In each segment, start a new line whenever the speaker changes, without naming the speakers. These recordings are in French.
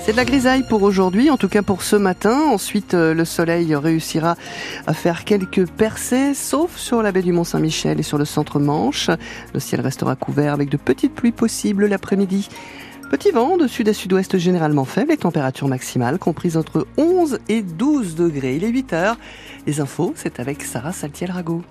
C'est de la grisaille pour aujourd'hui, en tout cas pour ce matin. Ensuite, euh, le soleil réussira à faire quelques percées, sauf sur la baie du Mont-Saint-Michel et sur le centre Manche. Le ciel restera couvert avec de petites pluies possibles l'après-midi. Petit vent de sud à sud-ouest généralement faible et température maximale comprise entre 11 et 12 degrés. Il est 8 heures. Les infos, c'est avec Sarah Saltiel-Rago.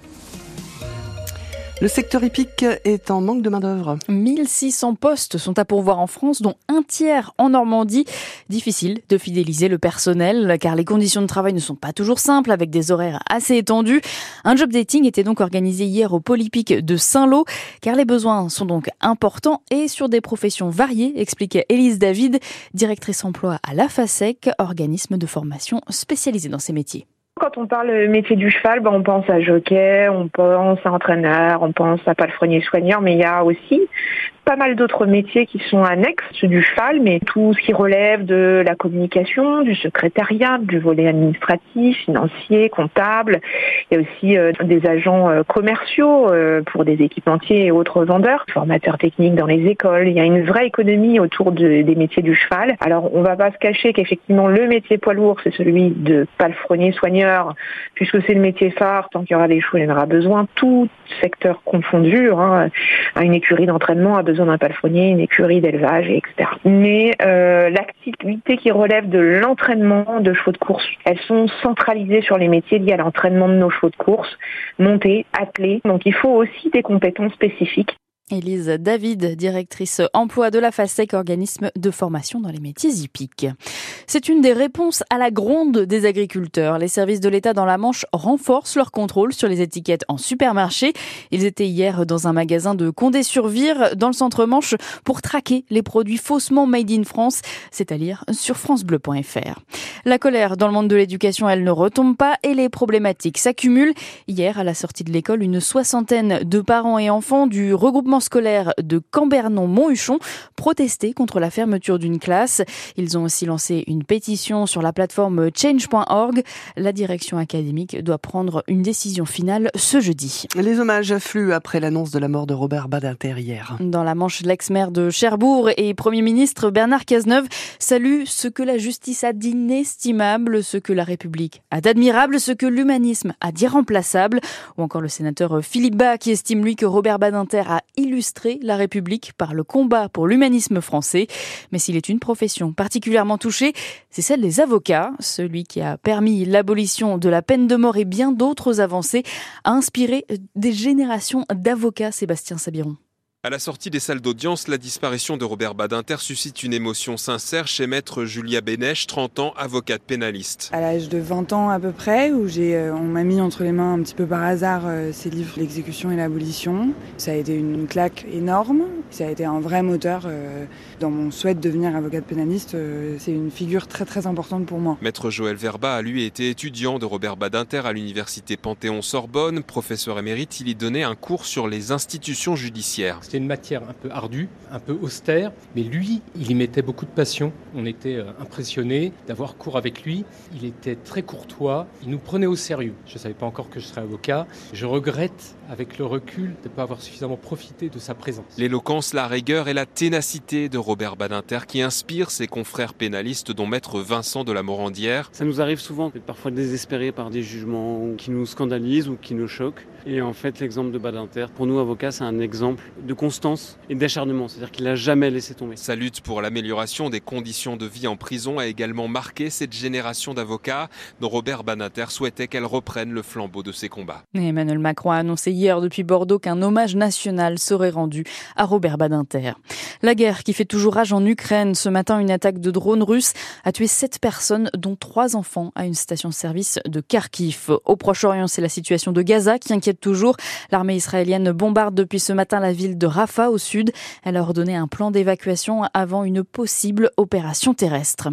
Le secteur hippique est en manque de main-d'œuvre.
1600 postes sont à pourvoir en France, dont un tiers en Normandie. Difficile de fidéliser le personnel, car les conditions de travail ne sont pas toujours simples, avec des horaires assez étendus. Un job dating était donc organisé hier au Polypic de Saint-Lô, car les besoins sont donc importants et sur des professions variées, expliquait Élise David, directrice emploi à la FASEC, organisme de formation spécialisé dans ces métiers.
Quand on parle métier du cheval, ben on pense à jockey, on pense à entraîneur, on pense à palefrenier soigneur, mais il y a aussi pas mal d'autres métiers qui sont annexes du cheval, mais tout ce qui relève de la communication, du secrétariat, du volet administratif, financier, comptable. Il y a aussi euh, des agents euh, commerciaux euh, pour des équipementiers et autres vendeurs, formateurs techniques dans les écoles. Il y a une vraie économie autour de, des métiers du cheval. Alors on va pas se cacher qu'effectivement le métier poids lourd, c'est celui de palefrenier soigneur, puisque c'est le métier phare. Tant qu'il y aura des chevaux, il y en aura besoin. Tout secteur confondu, hein, une écurie d'entraînement a besoin d'un palefrenier, une écurie d'élevage, etc. Mais euh, l'activité qui relève de l'entraînement de chevaux de course, elles sont centralisées sur les métiers liés à l'entraînement de nos chevaux de course, monter, atteler. Donc il faut aussi des compétences spécifiques.
Élise David, directrice emploi de la FASEC, organisme de formation dans les métiers hippiques. C'est une des réponses à la gronde des agriculteurs. Les services de l'État dans la Manche renforcent leur contrôle sur les étiquettes en supermarché. Ils étaient hier dans un magasin de Condé-sur-Vire, dans le centre Manche, pour traquer les produits faussement made in France, c'est-à-dire sur francebleu.fr. La colère dans le monde de l'éducation, elle ne retombe pas et les problématiques s'accumulent. Hier, à la sortie de l'école, une soixantaine de parents et enfants du regroupement scolaire de Cambernon-Monthuchon protestaient contre la fermeture d'une classe. Ils ont aussi lancé pétition sur la plateforme change.org. La direction académique doit prendre une décision finale ce jeudi.
Les hommages affluent après l'annonce de la mort de Robert Badinter hier.
Dans la manche, l'ex-maire de Cherbourg et Premier ministre Bernard Cazeneuve salue ce que la justice a d'inestimable, ce que la République a d'admirable, ce que l'humanisme a d'irremplaçable, ou encore le sénateur Philippe Bas qui estime lui que Robert Badinter a illustrer la République par le combat pour l'humanisme français. Mais s'il est une profession particulièrement touchée, c'est celle des avocats. Celui qui a permis l'abolition de la peine de mort et bien d'autres avancées a inspiré des générations d'avocats, Sébastien Sabiron.
À la sortie des salles d'audience, la disparition de Robert Badinter suscite une émotion sincère chez maître Julia Bénèche, 30 ans, avocate pénaliste.
À l'âge de 20 ans à peu près, où j'ai, euh, on m'a mis entre les mains un petit peu par hasard euh, ces livres, L'exécution et l'abolition. Ça a été une claque énorme, ça a été un vrai moteur euh, dans mon souhait de devenir avocate pénaliste. c'est une figure très très importante pour moi.
Maître Joël Verba a lui été étudiant de Robert Badinter à l'université Panthéon-Sorbonne. Professeur émérite, il y donnait un cours sur les institutions judiciaires.
C'était une matière un peu ardue, un peu austère, mais lui, il y mettait beaucoup de passion. On était euh, impressionnés d'avoir cours avec lui. Il était très courtois, il nous prenait au sérieux. Je ne savais pas encore que je serais avocat. Je regrette, avec le recul, de ne pas avoir suffisamment profité de sa présence.
L'éloquence, la rigueur et la ténacité de Robert Badinter qui inspire ses confrères pénalistes, dont maître Vincent de la Morandière.
Ça nous arrive souvent d'être parfois désespérés par des jugements qui nous scandalisent ou qui nous choquent. Et en fait, l'exemple de Badinter, pour nous avocats, c'est un exemple de constance et d'acharnement. C'est-à-dire qu'il n'a jamais laissé tomber.
Sa lutte pour l'amélioration des conditions de vie en prison a également marqué cette génération d'avocats dont Robert Badinter souhaitait qu'elle reprenne le flambeau de ses combats.
Emmanuel Macron a annoncé hier depuis Bordeaux qu'un hommage national serait rendu à Robert Badinter. La guerre qui fait toujours rage en Ukraine. Ce matin, une attaque de drones russes a tué sept personnes, dont trois enfants, à une station-service de Kharkiv. Au Proche-Orient, c'est la situation de Gaza qui inquiète toujours. L'armée israélienne bombarde depuis ce matin la ville de Rafah au sud. Elle a ordonné un plan d'évacuation avant une possible opération terrestre.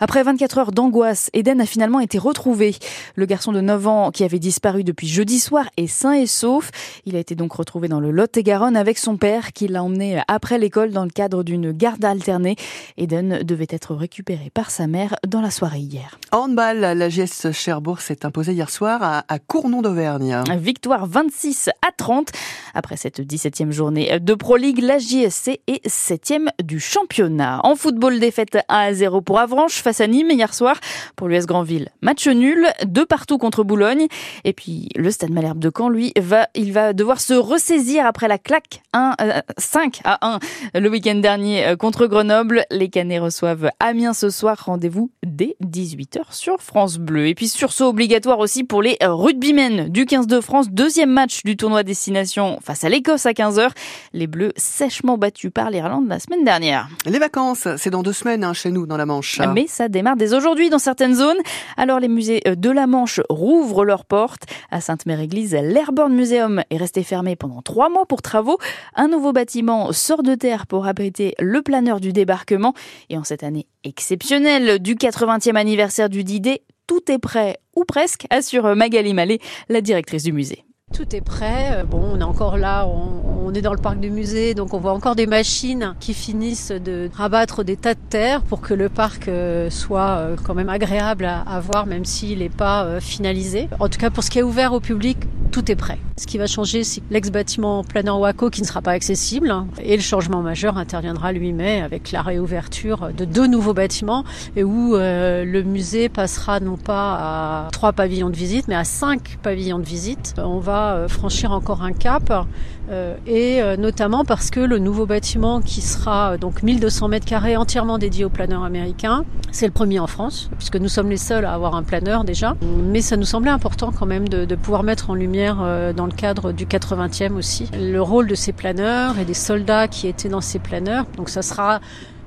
Après 24 heures d'angoisse, Eden a finalement été retrouvé. Le garçon de 9 ans qui avait disparu depuis jeudi soir est sain et sauf. Il a été donc retrouvé dans le Lot-et-Garonne avec son père qui l'a emmené après l'école dans le cadre d'une garde alternée. Eden devait être récupéré par sa mère dans la soirée hier.
Handball, la GS Cherbourg s'est imposée hier soir à, Cournon d'Auvergne.
Victoire victoire 26 à 30. Après cette 17e journée de Pro League, la JSC est 7e du championnat. En football, défaite 1 à 0 pour Avranches face à Nîmes hier soir. Pour l'US Grandville, match nul, deux partout contre Boulogne. Et puis le Stade Malherbe de Caen, lui, va, il va devoir se ressaisir après la claque 1, 5 euh, à 1 le week-end dernier euh, contre Grenoble. Les Canets reçoivent Amiens ce soir. Rendez-vous dès 18h sur France Bleu. Et puis sursaut obligatoire aussi pour les rugbymen du 15 de France. Deuxième match du tournoi destination face à l'Écosse à 15h. Les Bleus sèchement battus par l'Irlande la semaine dernière.
Les vacances, c'est dans deux semaines hein, chez nous dans la Manche.
Mais ça démarre dès aujourd'hui dans certaines zones. Alors les musées de la Manche rouvrent leurs portes. À Sainte-Mère-Église, l'Airborne Museum est resté fermé pendant trois mois pour travaux. Un nouveau bâtiment sort de terre pour abriter le planeur du débarquement. Et en cette année exceptionnelle du 80e anniversaire du D-Day, tout est prêt, ou presque, assure Magali Mallet, la directrice du musée.
Tout est prêt. Euh, bon, on est encore là, on, est dans le parc du musée, donc on voit encore des machines qui finissent de rabattre des tas de terre pour que le parc euh, soit euh, quand même agréable à, voir, même s'il n'est pas finalisé. En tout cas, pour ce qui est ouvert au public, tout est prêt. Ce qui va changer, c'est l'ex-bâtiment planeur Waco qui ne sera pas accessible. Hein, et le changement majeur interviendra le 8 mai avec la réouverture de deux nouveaux bâtiments et où le musée passera non pas à trois pavillons de visite, mais à cinq pavillons de visite. On va euh, franchir encore un cap euh, et euh, notamment parce que le nouveau bâtiment qui sera donc 1200 mètres carrés entièrement dédié aux planeurs américains, c'est le premier en France puisque nous sommes les seuls à avoir un planeur déjà. Mais ça nous semblait important quand même de pouvoir mettre en lumière dans le cadre du 80e aussi le rôle de ces planeurs et des soldats qui étaient dans ces planeurs. Donc ça sera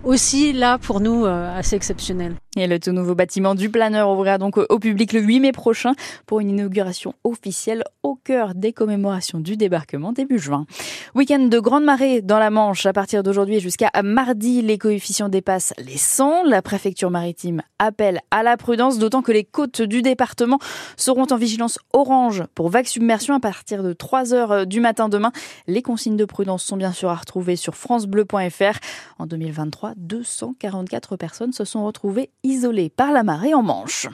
aussi là pour nous assez exceptionnel.
Et le tout nouveau bâtiment du planeur ouvrira donc au public le 8 mai prochain pour une inauguration officielle au cœur des commémorations du débarquement début juin. Week-end de grande marée dans la Manche à partir d'aujourd'hui jusqu'à mardi. Les coefficients dépassent les 100. La préfecture maritime appelle à la prudence, d'autant que les côtes du département seront en vigilance orange pour vague submersion à partir de 3 heures du matin demain. Les consignes de prudence sont bien sûr à retrouver sur francebleu.fr. En 2023, 244 personnes se sont retrouvées isolé par la marée en Manche.